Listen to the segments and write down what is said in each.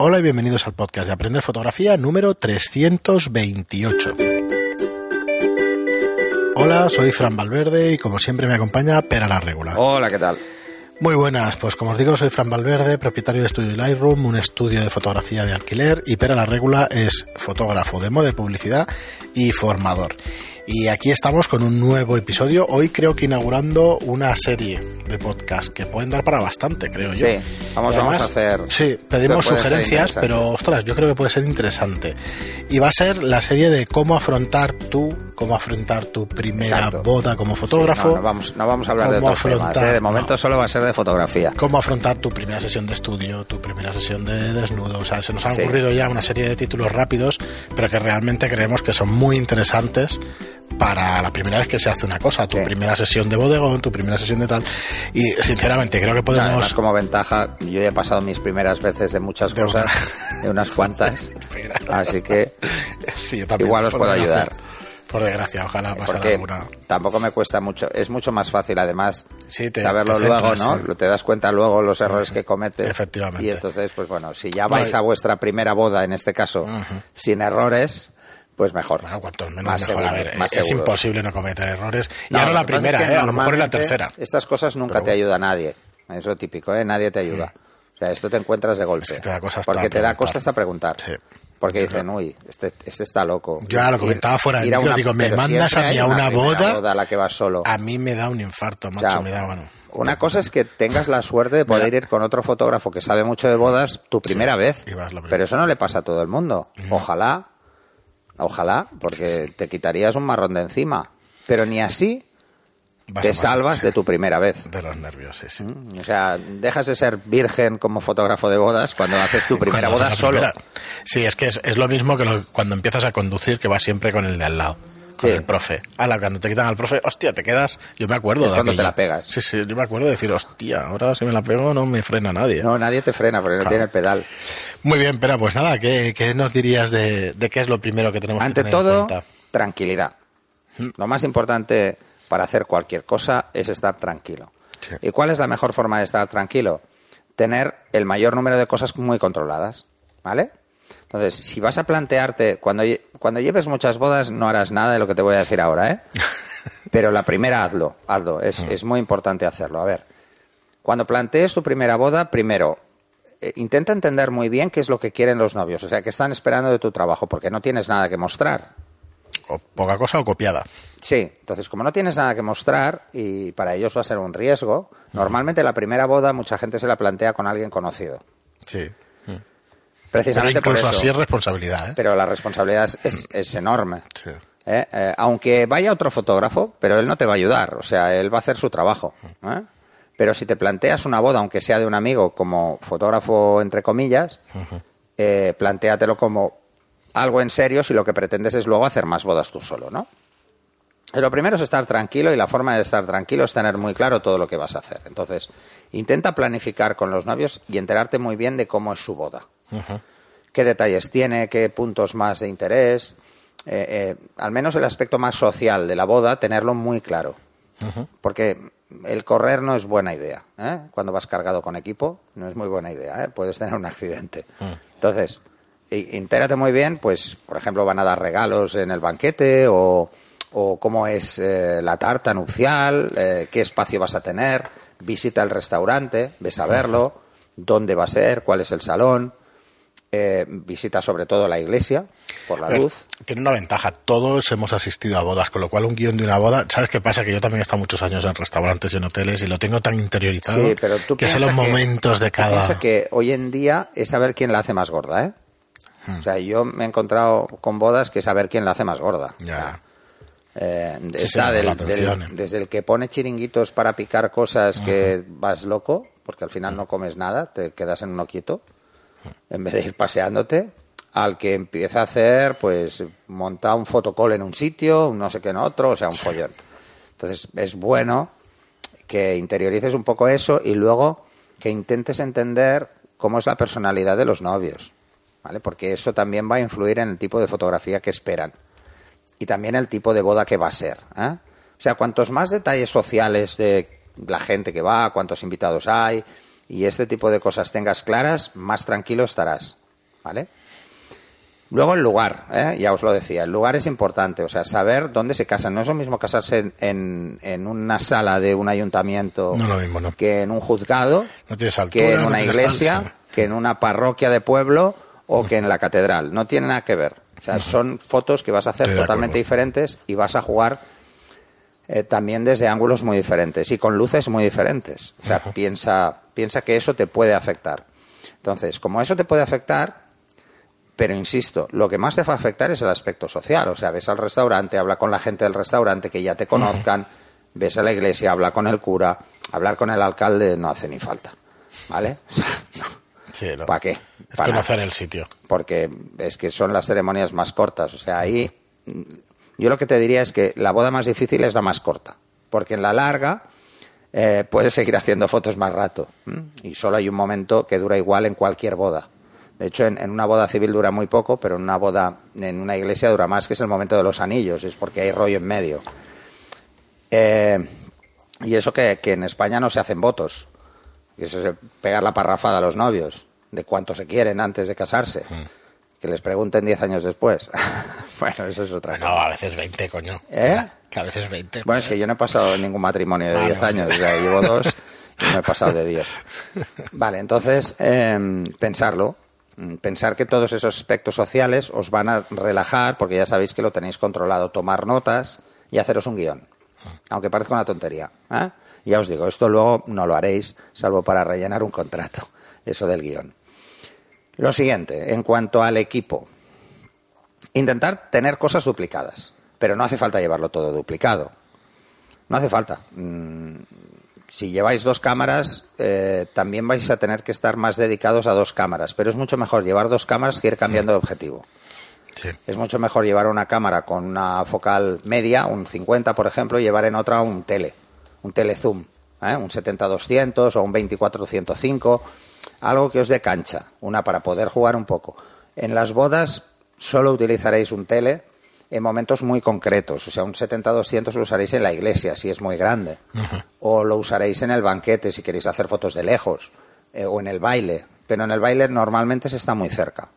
Hola y bienvenidos al podcast de Aprender Fotografía número 328. Hola, soy Fran Valverde y como siempre me acompaña Pera la Regula. Hola, ¿qué tal? Muy buenas, pues como os digo soy Fran Valverde, propietario de Estudio Lightroom, un estudio de fotografía de alquiler y Pera la Regula es fotógrafo de moda y publicidad y formador. Y aquí estamos con un nuevo episodio. Hoy creo que inaugurando una serie de podcast que pueden dar para bastante, creo yo. Sí, vamos, además, vamos a hacer. Sí, pedimos sugerencias, pero ostras, yo creo que puede ser interesante. Y va a ser la serie de cómo afrontar tú, cómo afrontar tu primera Exacto. boda como Sí, fotógrafo. no, no vamos, no vamos a hablar de ¿Cómo otros temas. afrontar? ¿eh? De momento No. solo va a ser de fotografía. cómo afrontar tu primera sesión de estudio, tu primera sesión de desnudo. O sea, se nos Sí. ocurrido ya una serie de títulos rápidos, pero que realmente creemos que son muy interesantes para la primera vez que se hace una cosa, tu Sí. primera sesión de bodegón, tu primera sesión de tal. Y sinceramente creo que Además, podemos... como ventaja, yo ya he pasado mis primeras veces de muchas De cosas, una. de unas cuantas. Así que Sí, yo también, igual os puedo ayudar. Por desgracia, ojalá pasara porque alguna. tampoco me cuesta mucho. Es mucho más fácil, además, Sí, te- saberlo te luego, ¿no? sí. Te das cuenta luego los errores que cometes. Efectivamente. Y entonces, pues bueno, si ya vais a vuestra primera boda, en este caso, sin errores, pues mejor. Bueno, cuanto menos Más mejor. a ver, más es seguros. imposible no cometer errores. Y No, ahora lo la primera, es que ¿eh? a lo mejor en la tercera. Estas cosas nunca Pero te ayuda nadie. Es lo típico, ¿eh? Nadie te ayuda. O sea, esto te encuentras de golpe. Es que te da cosa hasta Porque te da costa hasta preguntar. Sí. Porque dicen, uy, este, este está loco. Yo ahora lo comentaba fuera a micro, una- digo, me mandas a mí a una boda, a la que vas solo. A mí me da un infarto, macho, me da, bueno. Una cosa es que tengas la suerte de poder ir con otro fotógrafo que sabe mucho de bodas tu primera vez. primera. Pero eso no le pasa a todo el mundo. Ojalá, ojalá, porque te quitarías un marrón de encima. Pero ni así Vas te salvas de tu primera vez. De los nervios, sí, sí. O sea, dejas de ser virgen como fotógrafo de bodas cuando haces tu primera boda solo. primera. Sí, es que es, es lo mismo que lo- cuando empiezas a conducir, que vas siempre con el de al lado. Sí. el profe. Ala, cuando te quitan al profe, hostia, te quedas. Yo me acuerdo Es de cuando te la pegas. Sí, sí, yo me acuerdo de decir, hostia, ahora si me la pego no me frena nadie. No, nadie te frena porque no tiene el pedal. Muy bien, pero pues nada, ¿qué, qué nos dirías de, de qué es lo primero que tenemos Ante que tener todo, en cuenta? tranquilidad. Lo más importante para hacer cualquier cosa es estar tranquilo. Sí. ¿Y cuál es la mejor forma de estar tranquilo? Tener el mayor número de cosas muy controladas, ¿vale? Entonces, si vas a plantearte, cuando, cuando lleves muchas bodas no harás nada de lo que te voy a decir ahora, ¿eh? Pero la primera hazlo, hazlo, es, Mm. es muy importante hacerlo. A ver, cuando plantees tu primera boda, primero, eh, intenta entender muy bien qué es lo que quieren los novios, o sea, qué están esperando de tu trabajo, porque no tienes nada que mostrar. O poca cosa o copiada. Sí, entonces como no tienes nada que mostrar y para ellos va a ser un riesgo, normalmente la primera boda mucha gente se la plantea con alguien conocido. Sí. Pero Precisamente por eso. así es responsabilidad, ¿eh? Pero la responsabilidad es, es- es enorme. Sí. ¿eh? Eh, aunque vaya otro fotógrafo, pero él no te va a ayudar, o sea, él va a hacer su trabajo. ¿eh? Pero si te planteas una boda, aunque sea de un amigo, como fotógrafo entre comillas, eh, plantéatelo como algo en serio si lo que pretendes es luego hacer más bodas tú solo, ¿no? Lo primero es estar tranquilo y la forma de estar tranquilo es tener muy claro todo lo que vas a hacer. Entonces, intenta planificar con los novios y enterarte muy bien de cómo es su boda. Qué detalles tiene, qué puntos más de interés. eh, eh, al menos el aspecto más social de la boda, tenerlo muy claro. Porque el correr no es buena idea. ¿eh? Cuando vas cargado con equipo, no es muy buena idea. ¿eh? Puedes tener un accidente. Entonces, i- entérate muy bien, pues, por ejemplo, van a dar regalos en el banquete o, o cómo es la tarta nupcial, qué espacio vas a tener, visita el restaurante, ves a verlo, dónde va a ser, cuál es el salón, eh, visita sobre todo la iglesia por la ver, luz. Tiene una ventaja, todos hemos asistido a bodas, con lo cual un guion de una boda, ¿sabes qué pasa? Que yo también he estado muchos años en restaurantes y en hoteles y lo tengo tan interiorizado Sí, pero tú que piensa los que- momentos de cada... Piensa que hoy en día es saber quién la hace más gorda, ¿eh? Hmm. O sea, yo me he encontrado con bodas que saber quién la hace más gorda. Ya. Eh, Sí, está sí, del- la del- atención, eh. desde el que pone chiringuitos para picar cosas que vas loco, porque al final no comes nada, te quedas en uno quieto, en vez de ir paseándote, al que empieza a hacer, pues, montar un fotocall en un sitio, un no sé qué en otro, o sea, un follón. Entonces, es bueno que interiorices un poco eso y luego que intentes entender cómo es la personalidad de los novios, ¿vale? Porque eso también va a influir en el tipo de fotografía que esperan y también el tipo de boda que va a ser. ¿eh? O sea, cuantos más detalles sociales de la gente que va, cuántos invitados hay y este tipo de cosas tengas claras, más tranquilo estarás. ¿vale? Luego el lugar, ¿eh? ya os lo decía, el lugar es importante, o sea, saber dónde se casan. No es lo mismo casarse en, en, en una sala de un ayuntamiento No lo mismo, no. que en un juzgado, No altura, que en una iglesia, que en una parroquia de pueblo o que en la catedral. No tiene nada que ver. O sea, son fotos que vas a hacer totalmente diferentes y vas a jugar eh, también desde ángulos muy diferentes y con luces muy diferentes. O sea, Ajá. piensa, piensa que eso te puede afectar. Entonces, como eso te puede afectar, pero insisto, lo que más te va a afectar es el aspecto social. O sea, ves al restaurante, habla con la gente del restaurante, que ya te conozcan, ves a la iglesia, habla con el cura, hablar con el alcalde no hace ni falta. ¿Vale? O sea, no. Sí, no. ¿Para qué? Es conocer nada el sitio. porque es que son las ceremonias más cortas. O sea, ahí mm, yo lo que te diría es que la boda más difícil es la más corta, porque en la larga eh, puedes seguir haciendo fotos más rato y solo hay un momento que dura igual en cualquier boda. De hecho, en, en una boda civil dura muy poco, pero en una boda en una iglesia dura más, que es el momento de los anillos, es porque hay rollo en medio. Eh, y eso que, que en España no se hacen votos, y eso es pegar la parrafada a los novios, de cuánto se quieren antes de casarse. Que les pregunten 10 años después. bueno, eso es otra cosa. a veces 20, coño. ¿Eh? Que a veces 20. Bueno, es que yo no he pasado ningún matrimonio de Vale, 10 vale. años, o sea, llevo dos y no he pasado de 10. Vale, entonces, eh, pensarlo. Mm, Pensar que todos esos aspectos sociales os van a relajar, porque ya sabéis que lo tenéis controlado. Tomar notas y haceros un guion. Aunque parezca una tontería. ¿eh? Ya os digo, esto luego no lo haréis, salvo para rellenar un contrato. Eso del guion. Lo siguiente, en cuanto al equipo. Intentar tener cosas duplicadas, pero no hace falta llevarlo todo duplicado. No hace falta. Mm, Si lleváis dos cámaras, eh, también vais a tener que estar más dedicados a dos cámaras, pero es mucho mejor llevar dos cámaras que ir cambiando de objetivo. Sí. Es mucho mejor llevar una cámara con una focal media, un 50 por ejemplo, y llevar en otra un tele, un telezoom, ¿eh? un 70-200 o un 24-105, algo que os dé cancha, una para poder jugar un poco. En las bodas solo utilizaréis un tele en momentos muy concretos, o sea, un 70-200 lo usaréis en la iglesia si es muy grande, o lo usaréis en el banquete si queréis hacer fotos de lejos, eh, o en el baile, pero en el baile normalmente se está muy cerca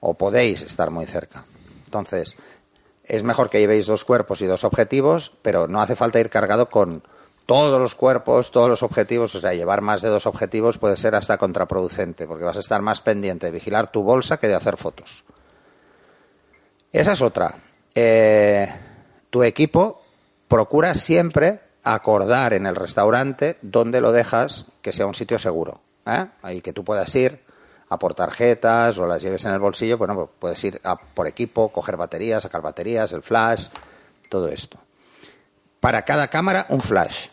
o podéis estar muy cerca. Entonces, es mejor que llevéis dos cuerpos y dos objetivos, pero no hace falta ir cargado con todos los cuerpos, todos los objetivos. O sea, llevar más de dos objetivos puede ser hasta contraproducente, porque vas a estar más pendiente de vigilar tu bolsa que de hacer fotos. Esa es otra. Eh, tu equipo procura siempre acordar en el restaurante dónde lo dejas que sea un sitio seguro. ¿eh? Que tú puedas ir a por tarjetas o las lleves en el bolsillo. Bueno, pues puedes ir a por equipo, coger baterías, sacar baterías, el flash, todo esto. Para cada cámara, un flash.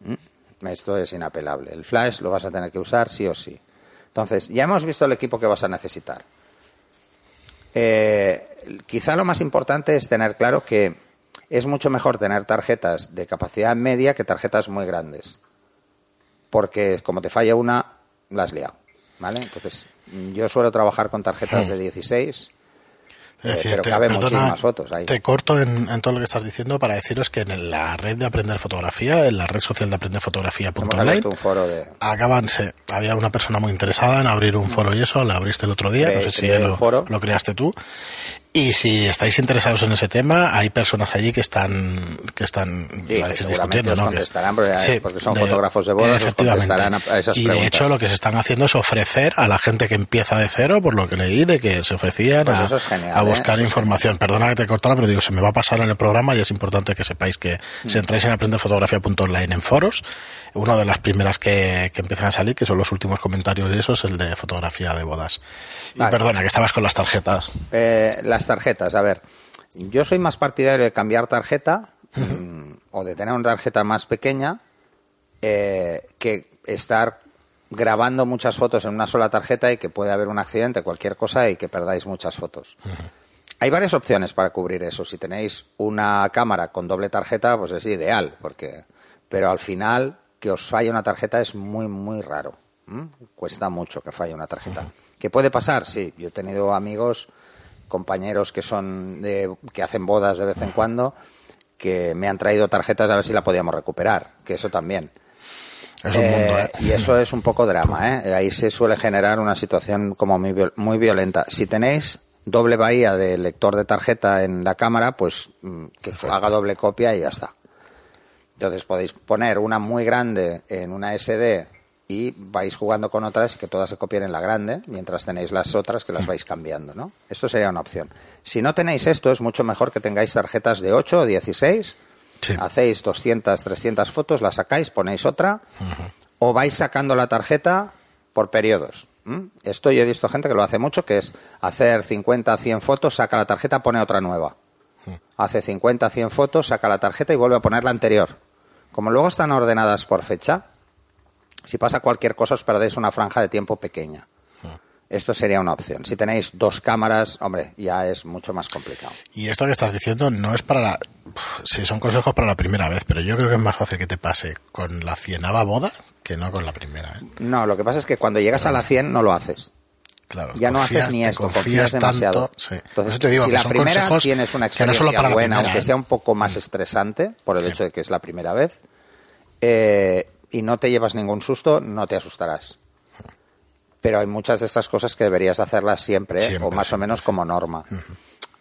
¿Mm? Esto es inapelable. El flash lo vas a tener que usar sí o sí. Entonces, ya hemos visto el equipo que vas a necesitar. Eh, quizá lo más importante es tener claro que es mucho mejor tener tarjetas de capacidad media que tarjetas muy grandes. Porque como te falla una, la has liado. ¿Vale? Entonces, yo suelo trabajar con tarjetas de 16, Es eh, decir, pero te- perdona, muchísimas fotos ahí. Te corto en, en todo lo que estás diciendo para deciros que en la red de Aprender Fotografía, en la red social de Aprender un foro de... acaban, se- había una persona muy interesada en abrir un foro y eso, la abriste el otro día, no sé si lo, foro. lo creaste tú. Y si estáis interesados en ese tema, hay personas allí que están, que están Sí, que seguramente os ¿no? Que- contestarán, porque- porque son fotógrafos de bodas, os efectivamente. contestarán a- a esas Y de hecho lo que se están haciendo es ofrecer a la gente que empieza de cero, por lo que leí, de que se ofrecían Pues a, eso es genial, a ¿eh? buscar es información. Perdona que te cortara, pero digo, se me va a pasar en el programa y es importante que sepáis que Mm. si entráis en aprendefotografía.online en foros, una de las primeras que, que empiezan a salir, que son los últimos comentarios y eso, es el de fotografía de bodas. Y perdona, que estabas con las tarjetas. Eh, las tarjetas, a ver, yo soy más partidario de cambiar tarjeta mm, o de tener una tarjeta más pequeña eh, que estar grabando muchas fotos en una sola tarjeta y que puede haber un accidente, cualquier cosa y que perdáis muchas fotos. Hay varias opciones para cubrir eso. Si tenéis una cámara con doble tarjeta, pues es ideal, porque pero al final que os falle una tarjeta es muy muy raro. ¿m? Cuesta mucho que falle una tarjeta. ¿Qué puede pasar? Sí, yo he tenido amigos, compañeros que son de, que hacen bodas de vez en cuando, que me han traído tarjetas a ver si la podíamos recuperar, que eso también. Es un mundo, ¿eh? Y eso es un poco drama, ¿eh? Ahí se suele generar una situación como muy, viol- muy violenta. Si tenéis doble bahía de lector de tarjeta en la cámara, pues mm, que haga doble copia y ya está. Entonces podéis poner una muy grande en una SD y vais jugando con otras y que todas se copien en la grande, mientras tenéis las otras que las vais cambiando, ¿no? Esto sería una opción. Si no tenéis esto, es mucho mejor que tengáis tarjetas de 8 o 16, Sí. hacéis 200, 300 fotos, las sacáis, ponéis otra, o vais sacando la tarjeta por periodos. ¿m? Esto yo he visto gente que lo hace mucho, que es hacer 50, 100 fotos, saca la tarjeta, pone otra nueva. Hace 50, 100 fotos, saca la tarjeta y vuelve a poner la anterior. Como luego están ordenadas por fecha, si pasa cualquier cosa os perdéis una franja de tiempo pequeña. Esto sería una opción. Si tenéis dos cámaras, hombre, ya es mucho más complicado. Y esto que estás diciendo no es para la... Sí, son consejos para la primera vez, pero yo creo que es más fácil que te pase con la cienava boda que no con la primera. ¿eh? No, lo que pasa es que cuando llegas a la 100 no lo haces. Claro, Ya no confías- haces ni esto, confías demasiado. sí. Entonces, eso te digo si que la son primera tienes una no experiencia buena, primera, aunque ¿eh? sea un poco más estresante por el Sí. hecho de que es la primera vez, eh, y no te llevas ningún susto, no te asustarás. Pero hay muchas de estas cosas que deberías hacerlas siempre, ¿eh? Siempre, o más o menos como norma.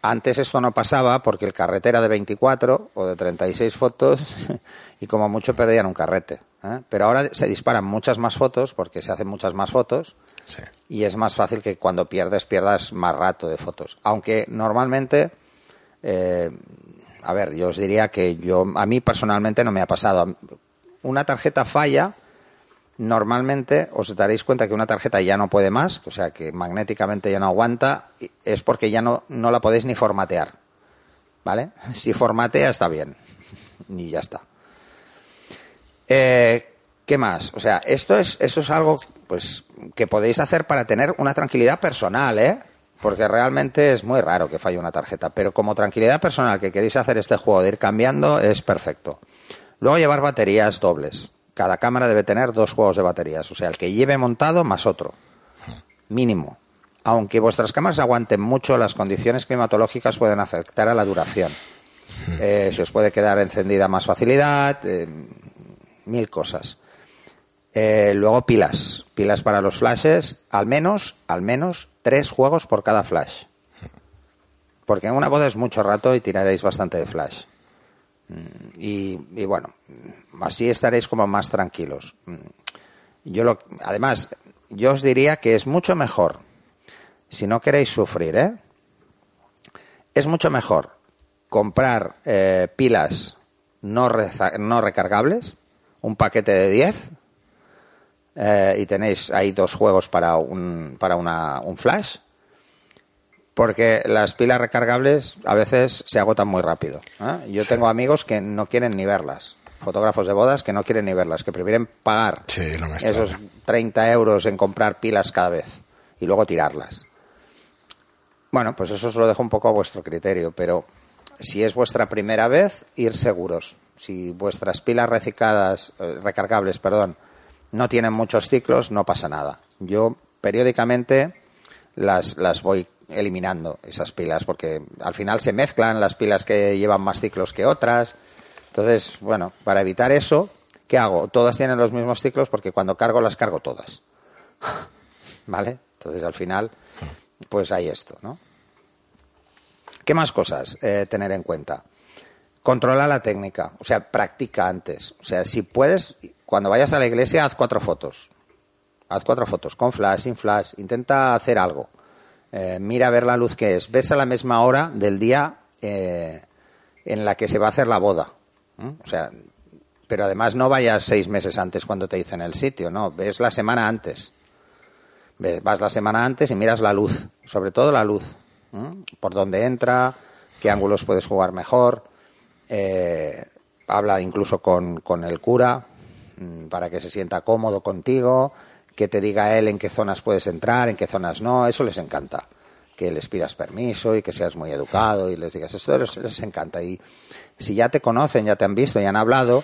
Antes esto no pasaba porque el carrete era de 24 o de 36 fotos y como mucho perdían un carrete. ¿eh? Pero ahora se disparan muchas más fotos porque se hacen muchas más fotos Y es más fácil que cuando pierdes pierdas más rato de fotos. Aunque normalmente, eh, a ver, yo os diría que yo a mí personalmente no me ha pasado. Una tarjeta falla, normalmente os daréis cuenta que una tarjeta ya no puede más, o sea que magnéticamente ya no aguanta, es porque ya no, no la podéis ni formatear. ¿Vale? Si formatea está bien. Y ya está. Eh, ¿Qué más? O sea, esto es, eso es algo pues, que podéis hacer para tener una tranquilidad personal, ¿eh? Porque realmente es muy raro que falle una tarjeta. Pero como tranquilidad personal que queréis hacer este juego de ir cambiando, es perfecto. Luego llevar baterías dobles. Cada cámara debe tener dos juegos de baterías. O sea, el que lleve montado más otro. Mínimo. Aunque vuestras cámaras aguanten mucho, las condiciones climatológicas pueden afectar a la duración. Eh, se os puede quedar encendida más facilidad, eh, mil cosas. Eh, luego pilas, pilas para los flashes, al menos, al menos tres juegos por cada flash. Porque en una boda es mucho rato y tiraréis bastante de flash. Mm, Y, bueno, así estaréis como más tranquilos. Mm, Yo lo, además, yo os diría que es mucho mejor, si no queréis sufrir, ¿eh? es mucho mejor comprar eh, pilas no, no recargables, un paquete de 10, eh, y tenéis ahí dos juegos para un, para una, un flash, porque las pilas recargables a veces se agotan muy rápido. ¿eh? Yo tengo amigos que no quieren ni verlas, fotógrafos de bodas que no quieren ni verlas, que prefieren pagar Sí, no esos 30 euros en comprar pilas cada vez y luego tirarlas. Bueno, pues eso os lo dejo un poco a vuestro criterio, pero si es vuestra primera vez, ir seguros. Si vuestras pilas recicladas, eh, recargables, perdón, no tienen muchos ciclos, no pasa nada. Yo periódicamente las, las voy eliminando, esas pilas, porque al final se mezclan las pilas que llevan más ciclos que otras. Entonces, bueno, para evitar eso, ¿qué hago? Todas tienen los mismos ciclos porque cuando cargo las cargo todas. ¿Vale? Entonces, al final, pues hay esto, ¿no? ¿Qué más cosas eh, tener en cuenta? Controla la técnica, o sea, practica antes. O sea, si puedes, cuando vayas a la iglesia, haz cuatro fotos. Haz cuatro fotos, con flash, sin flash. Intenta hacer algo. Eh, mira a ver la luz que es. Ves a la misma hora del día eh, en la que se va a hacer la boda. O sea, pero además no vayas seis meses antes cuando te dicen el sitio, no. Ves la semana antes. Vas la semana antes y miras la luz, sobre todo la luz. Por dónde entra, qué ángulos puedes jugar mejor. Eh, habla incluso con, con el cura para que se sienta cómodo contigo, que te diga él en qué zonas puedes entrar, en qué zonas no. Eso les encanta. Que les pidas permiso y que seas muy educado y les digas esto les, les encanta. Y si ya te conocen, ya te han visto y han hablado,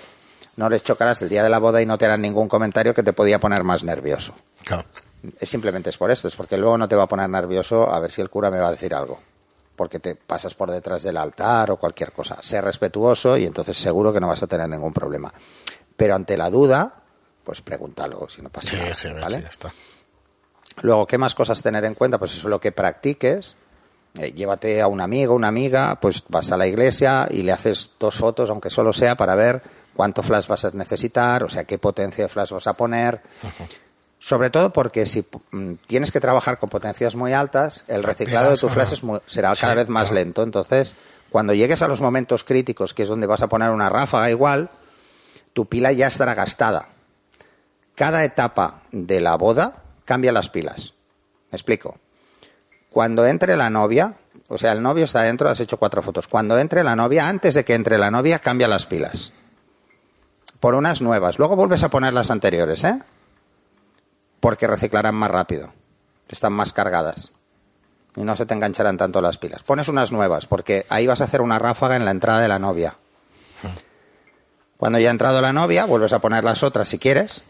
no les chocarás el día de la boda y no te harán ningún comentario que te podía poner más nervioso. Claro. Es simplemente es por esto, es porque luego no te va a poner nervioso a ver si el cura me va a decir algo. Porque te pasas por detrás del altar o cualquier cosa. Sé respetuoso y entonces seguro que no vas a tener ningún problema. Pero ante la duda, pues pregúntalo si no pasa Sí, nada. sí, si ya está. Luego, ¿qué más cosas tener en cuenta? Pues eso, lo que practiques. Eh, llévate a un amigo, una amiga, pues vas a la iglesia y le haces dos fotos, aunque solo sea para ver cuánto flash vas a necesitar, o sea, qué potencia de flash vas a poner. Sobre todo porque si mm, tienes que trabajar con potencias muy altas, el reciclado de tu flash es muy- será Sí, cada vez más lento. Entonces, cuando llegues a los momentos críticos, que es donde vas a poner una ráfaga igual, tu pila ya estará gastada. Cada etapa de la boda cambia las pilas. Me explico. Cuando entre la novia, o sea, el novio está dentro, has hecho cuatro fotos. Cuando entre la novia, antes de que entre la novia, cambia las pilas. Por unas nuevas. Luego vuelves a poner las anteriores, ¿eh? Porque reciclarán más rápido. Están más cargadas. Y no se te engancharán tanto las pilas. Pones unas nuevas, porque ahí vas a hacer una ráfaga en la entrada de la novia. Cuando ya ha entrado la novia, vuelves a poner las otras si quieres,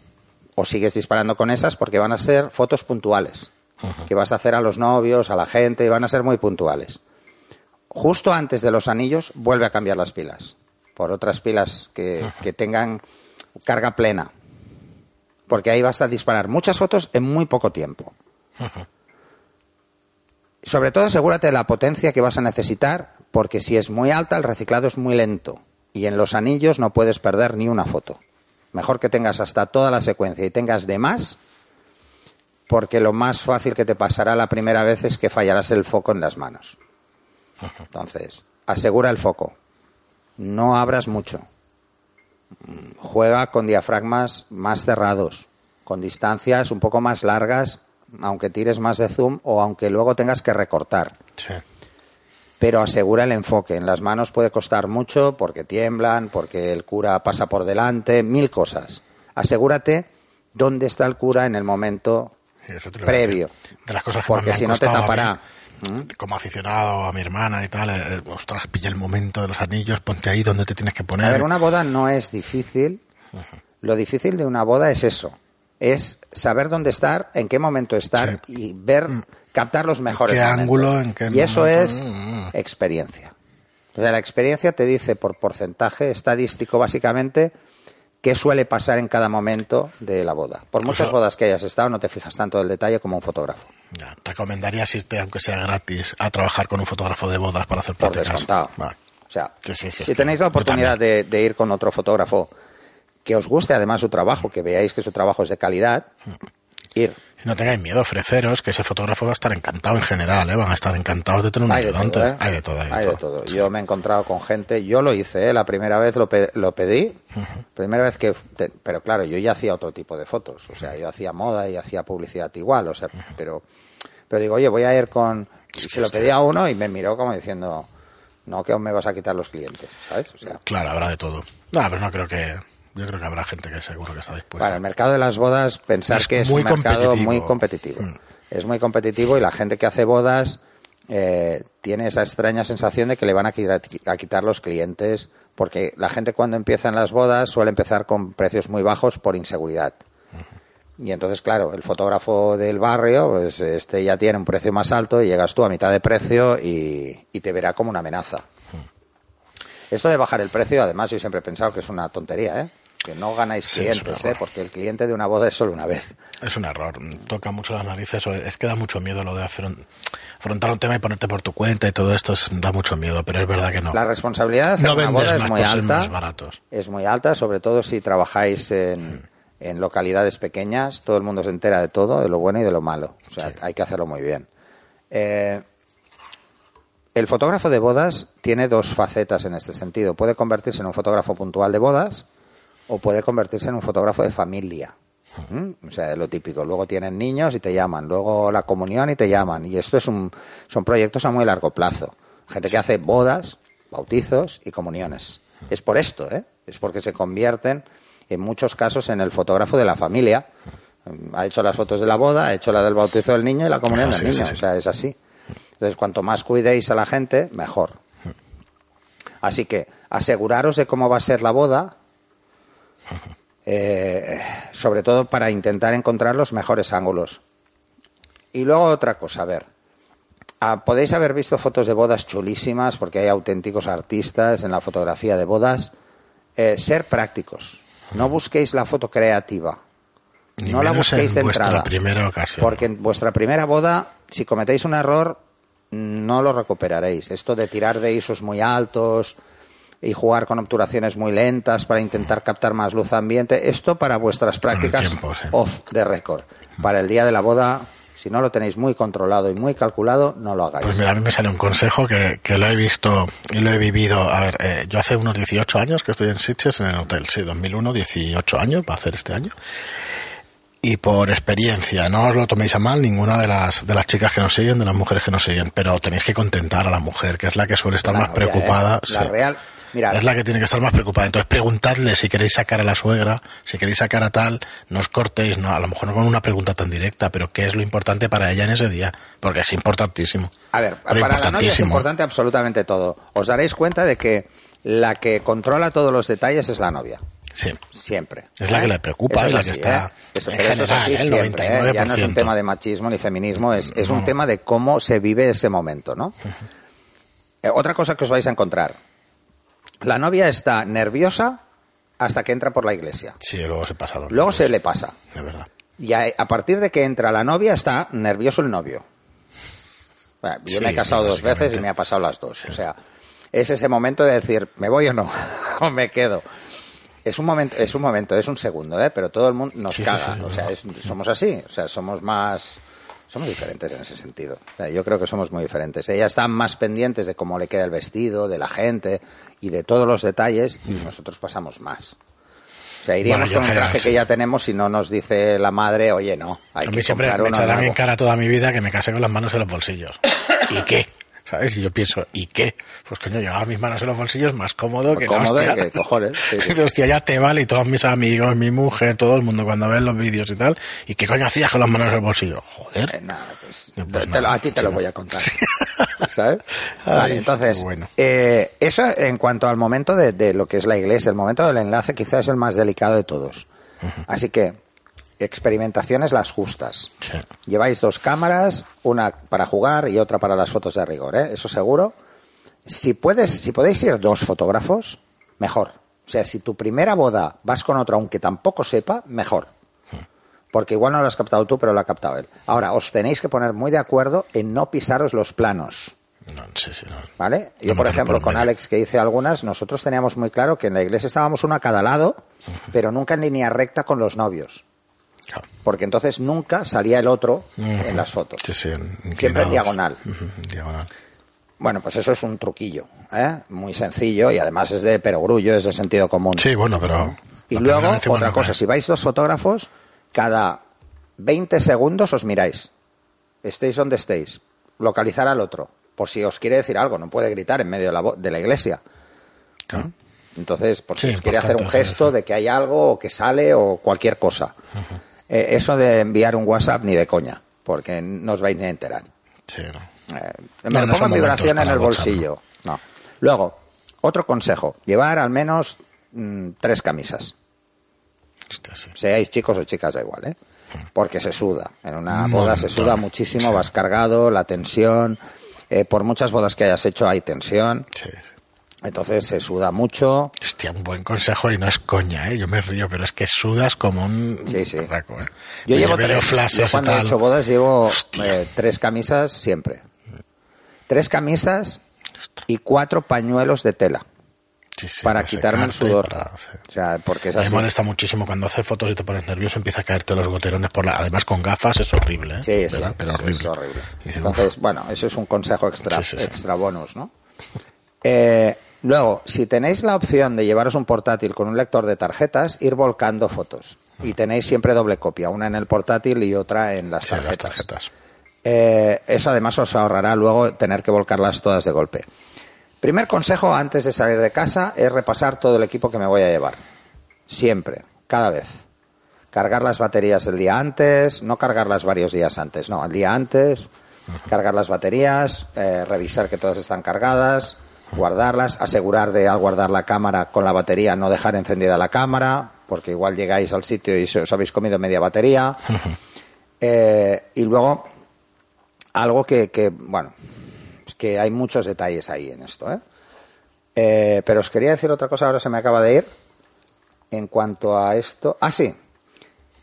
o sigues disparando con esas porque van a ser fotos puntuales, que vas a hacer a los novios, a la gente, y van a ser muy puntuales. Justo antes de los anillos, vuelve a cambiar las pilas, por otras pilas que, que tengan carga plena, porque ahí vas a disparar muchas fotos en muy poco tiempo. Sobre todo asegúrate de la potencia que vas a necesitar, porque si es muy alta, el reciclado es muy lento. Y en los anillos no puedes perder ni una foto. Mejor que tengas hasta toda la secuencia y tengas de más, porque lo más fácil que te pasará la primera vez es que fallarás el foco en las manos. Entonces, asegura el foco. No abras mucho. Juega con diafragmas más cerrados, con distancias un poco más largas, aunque tires más de zoom o aunque luego tengas que recortar Sí. Pero asegura el enfoque. En las manos puede costar mucho porque tiemblan, porque el cura pasa por delante, mil cosas. Asegúrate dónde está el cura en el momento previo. De las cosas que Porque si no te tapará. mí, Como aficionado a mi hermana y tal, eh, eh, ostras, pilla el momento de los anillos, ponte ahí donde te tienes que poner. A ver, una boda no es difícil. Lo difícil de una boda es eso. Es saber dónde estar, en qué momento estar y ver, captar los mejores qué momentos. ángulo, en qué y eso es Mm. experiencia. O sea, la experiencia te dice por porcentaje estadístico básicamente qué suele pasar en cada momento de la boda. Por muchas sea- bodas que hayas estado no te fijas tanto del detalle como un fotógrafo. Ya, recomendarías irte, aunque sea gratis, a trabajar con un fotógrafo de bodas para hacer Por prácticas. descontado. O sea, Sí, sí, sí, si tenéis la oportunidad de, de ir con otro fotógrafo que os guste además su trabajo, que veáis que su trabajo es de calidad, ir. Y no tengáis miedo, ofreceros, que ese fotógrafo va a estar encantado en general, ¿eh? van a estar encantados de tener un Hay de ayudante. todo, ¿eh? Hay de todo, hay de Hay todo. de todo. Yo me he encontrado con gente, yo lo hice, ¿eh? la primera vez lo, pe- lo pedí, primera vez que, te- pero claro, yo ya hacía otro tipo de fotos, o sea, yo hacía moda y hacía publicidad igual, o sea, pero, pero digo, oye, voy a ir con, y se lo pedí a uno y me miró como diciendo, no, que aún me vas a quitar los clientes, ¿sabes? O sea, Claro, habrá de todo. No, pero no creo que. Yo creo que habrá gente que seguro que está dispuesta. Bueno, el mercado de las bodas, pensar Es que es muy un mercado competitivo. muy competitivo. Mm. Es muy competitivo y la gente que hace bodas eh, tiene esa extraña sensación de que le van a quitar, a quitar los clientes, porque la gente cuando empieza en las bodas suele empezar con precios muy bajos por inseguridad. Y entonces, claro, el fotógrafo del barrio, pues este ya tiene un precio más alto y llegas tú a mitad de precio y, y te verá como una amenaza. Esto de bajar el precio, además, yo siempre he pensado que es una tontería, ¿eh? Que no ganáis clientes. ¿eh? Porque el cliente de una boda es solo una vez. Es un error. Toca mucho las narices. Es que da mucho miedo lo de afron- afrontar un tema y ponerte por tu cuenta y todo esto. es- da mucho miedo, pero es verdad que no. La responsabilidad de hacer No una boda es muy alta. más baratos. Es muy alta, sobre todo si trabajáis en, en localidades pequeñas. Todo el mundo se entera de todo, de lo bueno y de lo malo. O sea, Sí. hay que hacerlo muy bien. Eh, el fotógrafo de bodas tiene dos facetas en este sentido. Puede convertirse en un fotógrafo puntual de bodas o puede convertirse en un fotógrafo de familia. ¿Mm? O sea, lo típico. Luego tienen niños y te llaman. Luego la comunión y te llaman. Y esto es un, son proyectos a muy largo plazo. Gente que hace bodas, bautizos y comuniones. Es por esto, ¿eh? Es porque se convierten en muchos casos en el fotógrafo de la familia. Ha hecho las fotos de la boda, ha hecho la del bautizo del niño y la comunión Ah, del sí, niño. sí. O sea, es así. Entonces, cuanto más cuidéis a la gente, mejor. Así que aseguraros de cómo va a ser la boda, eh, sobre todo para intentar encontrar los mejores ángulos. Y luego otra cosa, a ver. Ah, podéis haber visto fotos de bodas chulísimas porque hay auténticos artistas en la fotografía de bodas. Eh, ser prácticos. No busquéis la foto creativa. Ni no la busquéis en de vuestra entrada. primera ocasión. Porque en vuestra primera boda, si cometéis un error, no lo recuperaréis. Esto de tirar de ISOs muy altos y jugar con obturaciones muy lentas para intentar captar más luz ambiente, esto para vuestras prácticas tiempo, sí. off de récord. Para el día de la boda, si no lo tenéis muy controlado y muy calculado, no lo hagáis. Pues mira, a mí me sale un consejo que, que lo he visto y lo he vivido. A ver, eh, yo hace unos 18 años que estoy en Sitges, en el hotel, sí, 2001, 18 años, va a hacer este año. Y por experiencia, no os lo toméis a mal ninguna de las, de las chicas que nos siguen, de las mujeres que nos siguen, pero tenéis que contentar a la mujer, que es la que suele estar más preocupada. ¿eh? La sí. real. Mira, Es la que tiene que estar más preocupada. Entonces preguntadle si queréis sacar a la suegra, si queréis sacar a tal, no os cortéis, no, a lo mejor no con una pregunta tan directa, pero qué es lo importante para ella en ese día, porque es importantísimo. A ver, Pero para la novia es importante absolutamente todo. Os daréis cuenta de que la que controla todos los detalles es la novia. Sí. Siempre. Es la que le preocupa es la que está ¿eh? Esto- en eso es general, así el siempre, ¿eh? Ya no es un 99%. tema de machismo ni feminismo, es, es un tema de cómo se vive ese momento, ¿no? Eh, otra cosa que os vais a encontrar. La novia está nerviosa hasta que entra por la iglesia. Sí, luego se pasaron. Luego se le pasa. De verdad. Y a, a partir de que entra la novia está nervioso el novio. Bueno, yo Sí, me he casado sí, dos veces y me ha pasado las dos. O sea, es ese momento de decir, ¿me voy o no? ¿O me quedo? Es un momento, es un momento, es un segundo, ¿eh? pero todo el mundo nos Sí, caga. sí, o sea, es- somos así. O sea, somos más. Somos diferentes en ese sentido. O sea, yo creo que somos muy diferentes. Ellas están más pendientes de cómo le queda el vestido, de la gente y de todos los detalles, y nosotros pasamos más. O sea, iríamos Bueno, con un traje sí. que ya tenemos si no nos dice la madre, oye, no, hay a que mí siempre comprar me echarán en nuevo". cara toda mi vida que me casé con las manos en los bolsillos. ¿Y qué? ¿Sabes? Y yo pienso, ¿y qué? Pues coño, llevaba mis manos en los bolsillos más cómodo que la Cómodo hostia. que cojones, sí, sí. Hostia, ya te vale y todos mis amigos, mi mujer, todo el mundo cuando ven los vídeos y tal. ¿Y qué coño hacías con las manos en el bolsillo? Eh, Joder. nada, pues, Pues te- nada, a ti te lo voy a contar. ¿Sabes? Ay, Vale, entonces, bueno. eh, eso en cuanto al momento de, de lo que es la iglesia, el momento del enlace quizás es el más delicado de todos. Así que, experimentaciones las justas. Sí. Lleváis dos cámaras, una para jugar y otra para las fotos de rigor, ¿eh? eso seguro. Si, puedes, si podéis ir dos fotógrafos, mejor. O sea, si tu primera boda vas con otro, aunque tampoco sepa, mejor. Porque igual no lo has captado tú, pero lo ha captado él. Ahora, os tenéis que poner muy de acuerdo en no pisaros los planos. No, sí, sí, no. ¿Vale? Yo, por ejemplo, por con medio. Alex, que hice algunas, nosotros teníamos muy claro que en la iglesia estábamos uno a cada lado, pero nunca en línea recta con los novios. Porque entonces nunca salía el otro en las fotos. Sí, sí, Siempre en diagonal. En diagonal. Bueno, pues eso es un truquillo, ¿eh? muy sencillo y además es de perogrullo, es de sentido común. Sí, bueno, pero... Y luego, otra cosa, si vais dos fotógrafos, cada 20 segundos os miráis. Estéis donde estéis. Localizar al otro. Por si os quiere decir algo, no puede gritar en medio de la, de la iglesia. Claro. Entonces, por si Sí, os quiere hacer un gesto de que hay algo o que sale o cualquier cosa. Eh, eso de enviar un WhatsApp ni de coña, porque no os vais ni a enterar. Sí, no. Eh, me no pongo en vibración en el WhatsApp, bolsillo. No. Luego, otro consejo, llevar al menos mm, tres camisas. Hostia, sí. Seáis chicos o chicas, da igual, ¿eh? Porque se suda. En una Un boda se suda muchísimo, sí. vas cargado, la tensión. eh, por muchas bodas que hayas hecho hay tensión. Sí. Entonces se suda mucho. Hostia, un buen consejo y no es coña, ¿eh? Yo me río, pero es que sudas como un Sí, sí. raco, ¿eh? Yo Me llevo tres. Yo cuando he hecho bodas llevo eh, tres camisas siempre. Tres camisas y cuatro pañuelos de tela Sí, sí, para para quitarme el sudor. para- sí. O sea, porque es Me molesta muchísimo cuando haces fotos y te pones nervioso, empieza a caerte los goterones por la... Además con gafas es horrible, ¿eh? Sí, sí. Pero horrible. es horrible. Entonces, bueno, eso es un consejo extra, extra bonus, ¿no? Eh, luego, si tenéis la opción de llevaros un portátil con un lector de tarjetas, ir volcando fotos. Y tenéis siempre doble copia, una en el portátil y otra en las Sí, tarjetas. las tarjetas. Eh, eso además os ahorrará luego tener que volcarlas todas de golpe. Primer consejo antes de salir de casa es repasar todo el equipo que me voy a llevar. Siempre, cada vez. Cargar las baterías el día antes, no cargarlas varios días antes, no, el día antes, cargar las baterías, eh, revisar que todas están cargadas, guardarlas, asegurar de al guardar la cámara con la batería no dejar encendida la cámara, porque igual llegáis al sitio y os habéis comido media batería. Eh, y luego, algo que, que, bueno, es que hay muchos detalles ahí en esto, ¿eh? Eh, pero os quería decir otra cosa, ahora se me acaba de ir. En cuanto a esto. Ah, sí.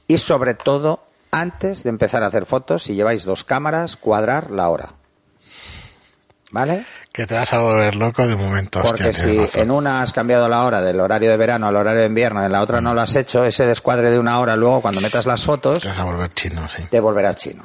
Y sobre todo, antes de empezar a hacer fotos, si lleváis dos cámaras, cuadrar la hora. ¿Vale? Que te vas a volver loco de momento. Porque hostia, si razón. en una has cambiado la hora del horario de verano al horario de invierno, en la otra no lo has hecho, ese descuadre de una hora, luego cuando metas las fotos, Te vas a volver chino, sí. te volverá chino.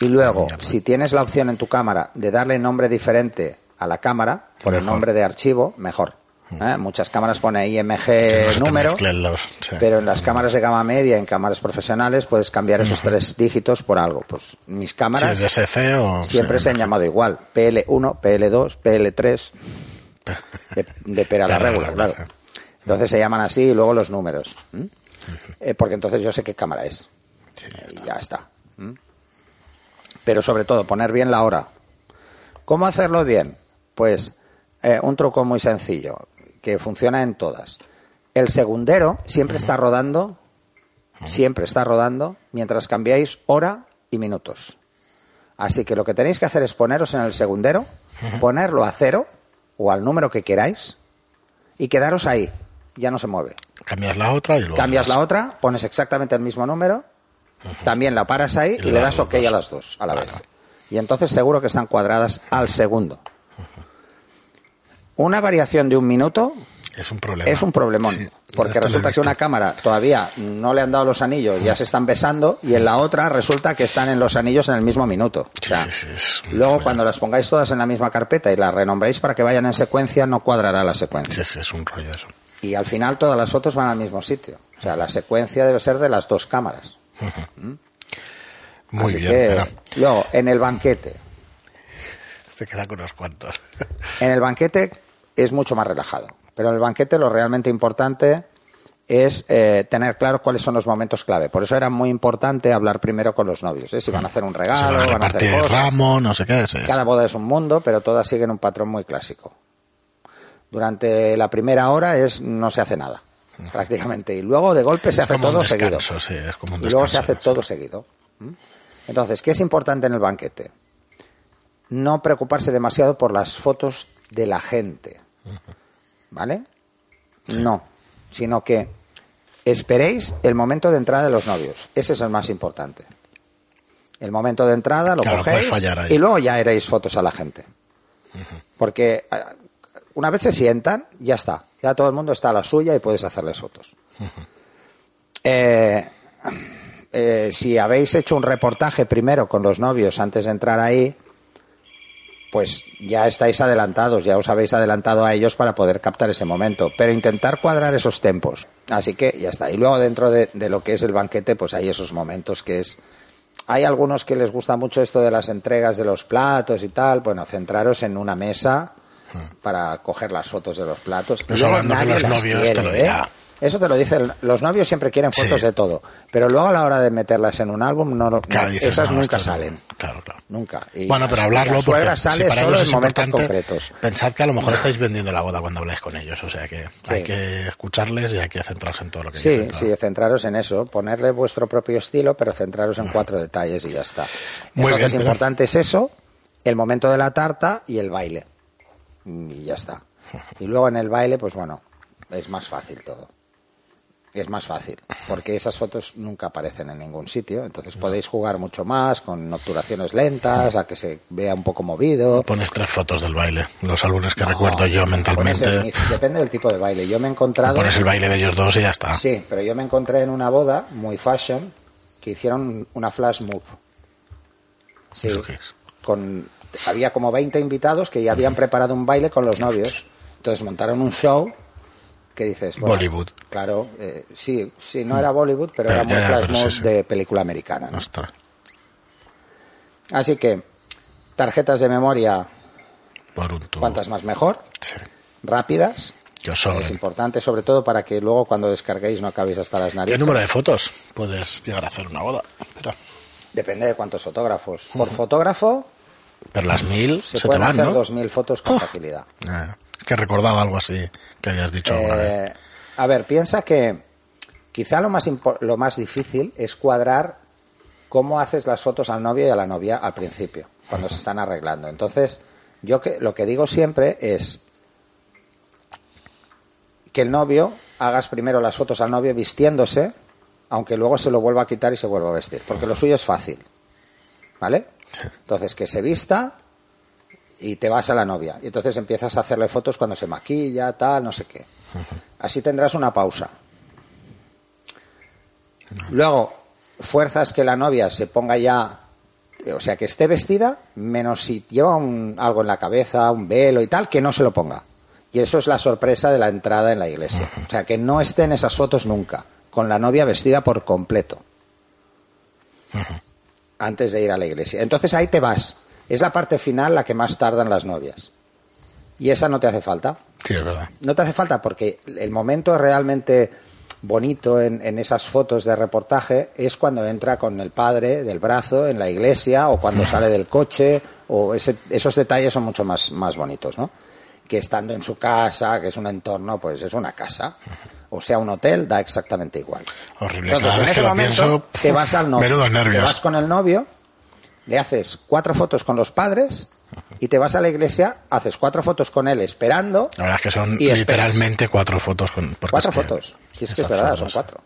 Y luego, si tienes la opción en tu cámara de darle nombre diferente a la cámara, por el nombre de archivo, mejor. ¿Eh? Muchas cámaras pone IMG número, los... sí. pero en las cámaras de gama media, en cámaras profesionales, puedes cambiar esos tres dígitos por algo. Pues mis cámaras SC o... siempre sí, se han llamado igual. PL1, PL2, PL3, de, de pera la regular, claro. Entonces se llaman así y luego los números. Eh, porque entonces yo sé qué cámara es. Sí, Y ya está. Pero sobre todo, poner bien la hora. ¿Cómo hacerlo bien? Pues eh, un truco muy sencillo, que funciona en todas. El segundero siempre está rodando, siempre está rodando, mientras cambiáis hora y minutos. Así que lo que tenéis que hacer es poneros en el segundero, ponerlo a cero o al número que queráis y quedaros ahí. Ya no se mueve. Cambias la otra y luego... Cambias la otra, pones exactamente el mismo número, también la paras ahí y, le das OK a las dos a la vez. Y entonces seguro que están cuadradas al segundo. Una variación de un minuto Es un problema. es un problemón. Sí, porque resulta que una cámara todavía no le han dado los anillos, ya se están besando, y en la otra resulta que están en los anillos en el mismo minuto. O sea, sí, sí, luego cuando las pongáis todas en la misma carpeta y las renombréis para que vayan en secuencia, no cuadrará la secuencia. Sí, sí, es un rollo eso. Y al final todas las fotos van al mismo sitio. O sea, la secuencia debe ser de las dos cámaras. Muy Así bien, que, luego, en el banquete. Te queda con unos cuantos. En el banquete es mucho más relajado. Pero en el banquete lo realmente importante es eh, tener claro cuáles son los momentos clave. Por eso era muy importante hablar primero con los novios. ¿eh? Si van a hacer un Se regalo, a van a hacer cosas. ramo, no sé qué. sí, Cada boda es un mundo, pero todas siguen un patrón muy clásico. Durante la primera hora es no se hace nada, prácticamente. Y luego de golpe se Es hace todo seguido. sí, es como un y luego se hace sí. todo seguido. Entonces, ¿qué es importante en el banquete? No preocuparse demasiado por las fotos de la gente. ¿Vale? No, sino que esperéis el momento de entrada de los novios. Ese es el más importante. El momento de entrada lo Claro, cogéis y luego ya haréis fotos a la gente. Porque eh, una vez se sientan, ya está. Ya todo el mundo está a la suya y puedes hacerles fotos. Eh, eh, si habéis hecho un reportaje primero con los novios antes de entrar ahí, pues ya estáis adelantados, ya os habéis adelantado a ellos para poder captar ese momento. Pero intentar cuadrar esos tempos. Así que ya está. Y luego dentro de, de lo que es el banquete, pues hay esos momentos que es... Hay algunos que les gusta mucho esto de las entregas de los platos y tal. Bueno, centraros en una mesa para coger las fotos de los platos. Hmm. Pero luego nadie los las novios te quiere, lo ¿eh? Eso te lo dicen, los novios siempre quieren Sí. fotos de todo, pero luego a la hora de meterlas en un álbum, no, Claro, esas no, nunca salen. Claro, claro. Nunca. Y bueno, pero hablarlo la porque suegra si sale para solo ellos en momentos concretos. Pensad que a lo mejor estáis vendiendo la boda cuando habláis con ellos, o sea que hay que escucharles y hay que centrarse en todo lo que Sí, dicen. sí, centraros en eso, ponerle vuestro propio estilo, pero centraros en cuatro detalles y ya está. Muy Entonces, bien, importante es eso, el momento de la tarta y el baile. Y ya está. Y luego en el baile, pues bueno, es más fácil todo. Es más fácil, porque esas fotos nunca aparecen en ningún sitio, entonces podéis jugar mucho más con obturaciones lentas, a que se vea un poco movido. Pones tres fotos del baile, los álbumes que No, recuerdo yo mentalmente. el- depende del tipo de baile. Yo me he encontrado. Pones el baile de ellos dos y ya está. Sí, pero yo me encontré en una boda muy fashion que hicieron una flash move. Sí, ¿Eso qué es? con había como 20 invitados que ya habían preparado un baile con los novios. Entonces montaron un show que dices, bueno, Bollywood. Claro, eh, sí, sí, no era Bollywood, pero, Pero era muy flash sí, sí. de película americana. ¿no? Ostras. Así que tarjetas de memoria, cuantas más mejor, Sí. rápidas. Es importante, sobre todo para que luego cuando descarguéis no acabéis hasta las ¿Qué narices. número de fotos puedes llegar a hacer una boda? Depende de cuántos fotógrafos. Por fotógrafo pero las mil se, se, te pueden van, hacer ¿no? 2.000 fotos con Oh. facilidad. Es que recordaba algo así que habías dicho alguna vez. Eh, a ver, piensa que quizá lo más, lo más difícil es cuadrar cómo haces las fotos al novio y a la novia al principio, cuando se están arreglando. Entonces, yo que, lo que digo siempre es que el novio hagas primero las fotos al novio vistiéndose, aunque luego se lo vuelva a quitar y se vuelva a vestir, porque lo suyo es fácil. ¿Vale? Entonces, que se vista y te vas a la novia. Y entonces empiezas a hacerle fotos cuando se maquilla, tal, no sé qué. Así tendrás una pausa. Luego, fuerzas que la novia se ponga ya, o sea, que esté vestida, menos si lleva un- algo en la cabeza, un velo y tal, que no se lo ponga. Y eso es la sorpresa de la entrada en la iglesia. O sea, que no esté en esas fotos nunca, con la novia vestida por completo. Antes de ir a la iglesia. Entonces ahí te vas. Es la parte final la que más tardan las novias. Y esa no te hace falta. Sí, es verdad. No te hace falta porque el momento realmente bonito en, en esas fotos de reportaje es cuando entra con el padre del brazo en la iglesia o cuando sale del coche o ese- esos detalles son mucho más, más bonitos, ¿no? Que estando en su casa, que es un entorno, pues es una casa. O sea, un hotel, da exactamente igual. Horrible. Entonces, en ese momento, pienso, te vas al novio. Te vas con el novio, le haces cuatro fotos con los padres y te vas a la iglesia, haces cuatro fotos con él esperando. La verdad es que son y literalmente cuatro fotos. Con, Cuatro es que- fotos. Si es que es verdad, son cuatro.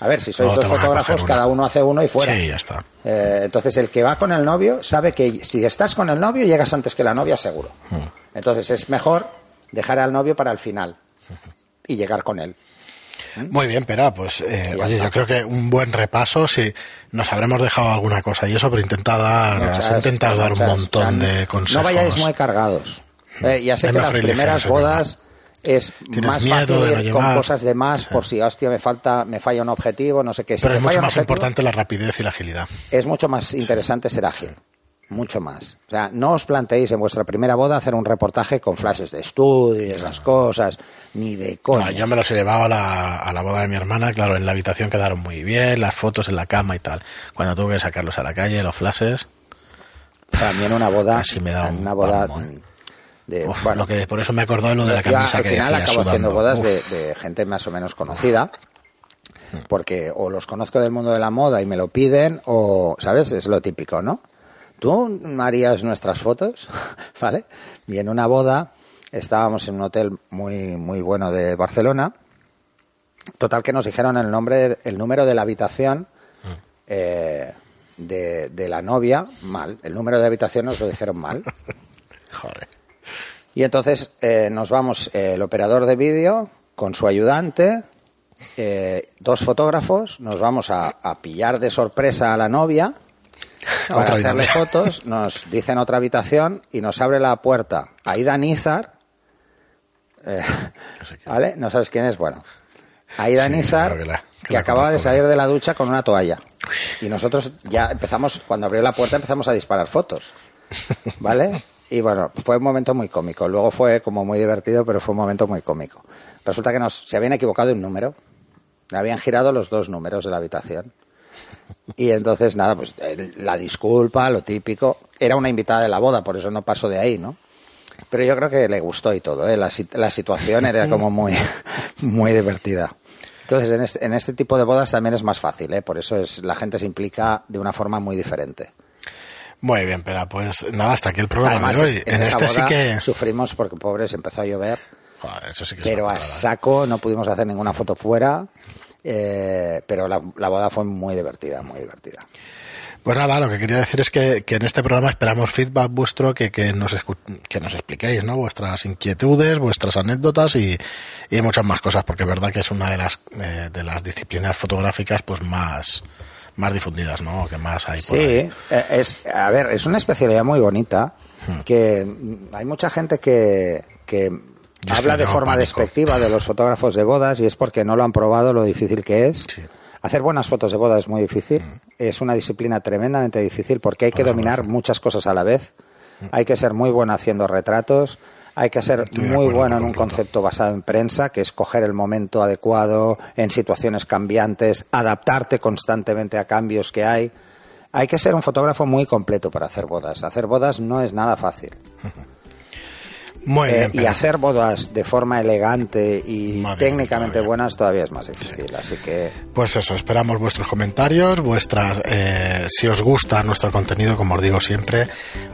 A ver, si sois dos fotógrafos, cada uno hace uno y fuera. Sí, ya está. Eh, entonces, el que va con el novio sabe que si estás con el novio, llegas antes que la novia, seguro. Hmm. Entonces, es mejor dejar al novio para el final y llegar con él. Muy bien, Pera, pues eh, oye, yo creo que un buen repaso, si nos habremos dejado alguna cosa y eso, pero intenta dar, has Muchas, dar un montón o sea, de consejos. No vayáis muy cargados. Eh, ya sé Es que las primeras bodas es más miedo fácil no con cosas de más por si, hostia, me falta, me falla un objetivo, no sé qué. Si pero es mucho más objetivo, importante la rapidez y la agilidad. es mucho más interesante ser ágil. Mucho más. O sea, no os planteéis en vuestra primera boda hacer un reportaje con flashes de estudio y esas cosas, ni de coña. No, yo me los he llevado a la, a la boda de mi hermana, claro, en la habitación quedaron muy bien, las fotos en la cama y tal. Cuando tuve que sacarlos a la calle, los flashes, También una boda, Casi me da un una boda de, uf, bueno, lo que por eso me acordó de lo de la yo camisa al que final decía acabo haciendo bodas de gente más o menos conocida, porque o los conozco del mundo de la moda y me lo piden, o, ¿sabes? Es lo típico, ¿no? Tú harías nuestras fotos, ¿vale? Y en una boda estábamos en un hotel muy, muy bueno de Barcelona. Total que nos dijeron el nombre, el número de la habitación eh, de, de la novia mal. El número de habitación nos lo dijeron mal. Joder. Y entonces eh, nos vamos eh, el operador de vídeo con su ayudante, eh, dos fotógrafos, nos vamos a, a pillar de sorpresa a la novia para Otra hacerle habitación. fotos, nos dicen otra habitación y nos abre la puerta Aida Nizar, eh, ¿vale? ¿No sabes quién es? Bueno, Aida Sí, Nizar, que la- que que la acababa de salir de la ducha con una toalla. Y nosotros ya empezamos, cuando abrió la puerta empezamos a disparar fotos. ¿Vale? Y bueno, fue un momento muy cómico. Luego fue como muy divertido, pero fue un momento muy cómico. Resulta que nos, se habían equivocado un número. Habían girado los dos números de la habitación. Y entonces, nada, pues la disculpa, lo típico. Era una invitada de la boda, por eso no pasó de ahí, ¿no? Pero yo creo que le gustó y todo. ¿eh? La, la situación era como muy, muy divertida. Entonces, en este, en este tipo de bodas también es más fácil, ¿eh? Por eso es, la gente se implica de una forma muy diferente. Muy bien, Pera, pues nada, hasta aquí el programa Además, de hoy. es- en, este sí que... sufrimos porque, pobres, empezó a llover, Joder, eso sí que pero a saco no pudimos hacer ninguna foto fuera. Eh, pero la, la boda fue muy divertida, muy divertida. Pues nada, lo que quería decir es que, que en este programa esperamos feedback vuestro, que, que, nos, que nos expliquéis ¿no? vuestras inquietudes, vuestras anécdotas y, y muchas más cosas, porque es verdad que es una de las, eh, de las disciplinas fotográficas pues más, más difundidas, ¿no? que más hay por Sí, ahí. eh, es, a ver, es una especialidad muy bonita Hmm. que hay mucha gente que, que Yo habla de forma pánico. despectiva de los fotógrafos de bodas y es porque no lo han probado lo difícil que es. Sí. Hacer buenas fotos de boda es muy difícil, es una disciplina tremendamente difícil porque hay que dominar muchas cosas a la vez. Hay que ser muy bueno haciendo retratos, hay que ser Estoy muy bueno en un concepto basado en prensa, que es coger el momento adecuado en situaciones cambiantes, adaptarte constantemente a cambios que hay. Hay que ser un fotógrafo muy completo para hacer bodas. Hacer bodas no es nada fácil. Muy Eh, bien, y hacer bodas de forma elegante y técnicamente buenas todavía es más difícil. Así que Pues eso, esperamos vuestros comentarios, vuestras, eh, si os gusta nuestro contenido, como os digo siempre,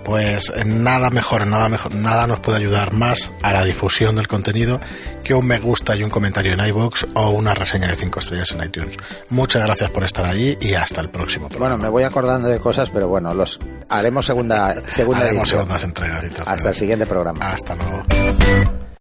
pues nada mejor, nada mejor, nada nos puede ayudar más a la difusión del contenido que un me gusta y un comentario en iVoox o una reseña de 5 estrellas en iTunes. Muchas gracias por estar allí y hasta el próximo programa. bueno, me voy acordando de cosas, pero bueno, los haremos segunda segunda Haremos edición. segundas entregas y tal. Hasta el siguiente programa. Hasta.